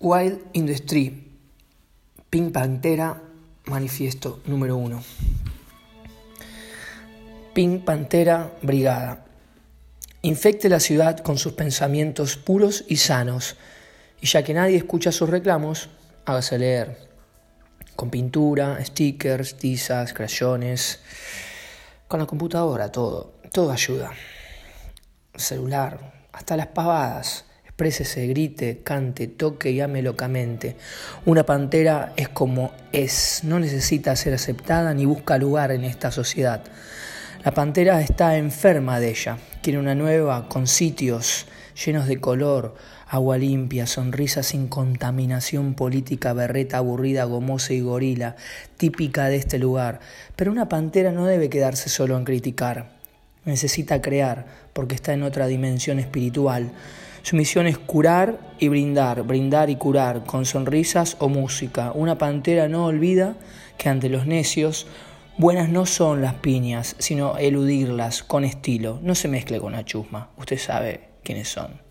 Wild in the Street, Pink Pantera, manifiesto número uno. Pink Pantera, Brigada. Infecte la ciudad con sus pensamientos puros y sanos, y ya que nadie escucha sus reclamos, hágase leer. Con pintura, stickers, tizas, crayones, con la computadora, todo, todo ayuda. Celular, hasta las pavadas Exprésese, grite, cante, toque y ame locamente. Una pantera es como es, no necesita ser aceptada ni busca lugar en esta sociedad. La pantera está enferma de ella, quiere una nueva, con sitios llenos de color, agua limpia, sonrisa sin contaminación política, berreta aburrida, gomosa y gorila, típica de este lugar. Pero una pantera no debe quedarse solo en criticar, necesita crear, porque está en otra dimensión espiritual. Su misión es curar y brindar, brindar y curar, con sonrisas o música. Una pantera no olvida que ante los necios, buenas no son las piñas, sino eludirlas con estilo. No se mezcle con la chusma, usted sabe quiénes son.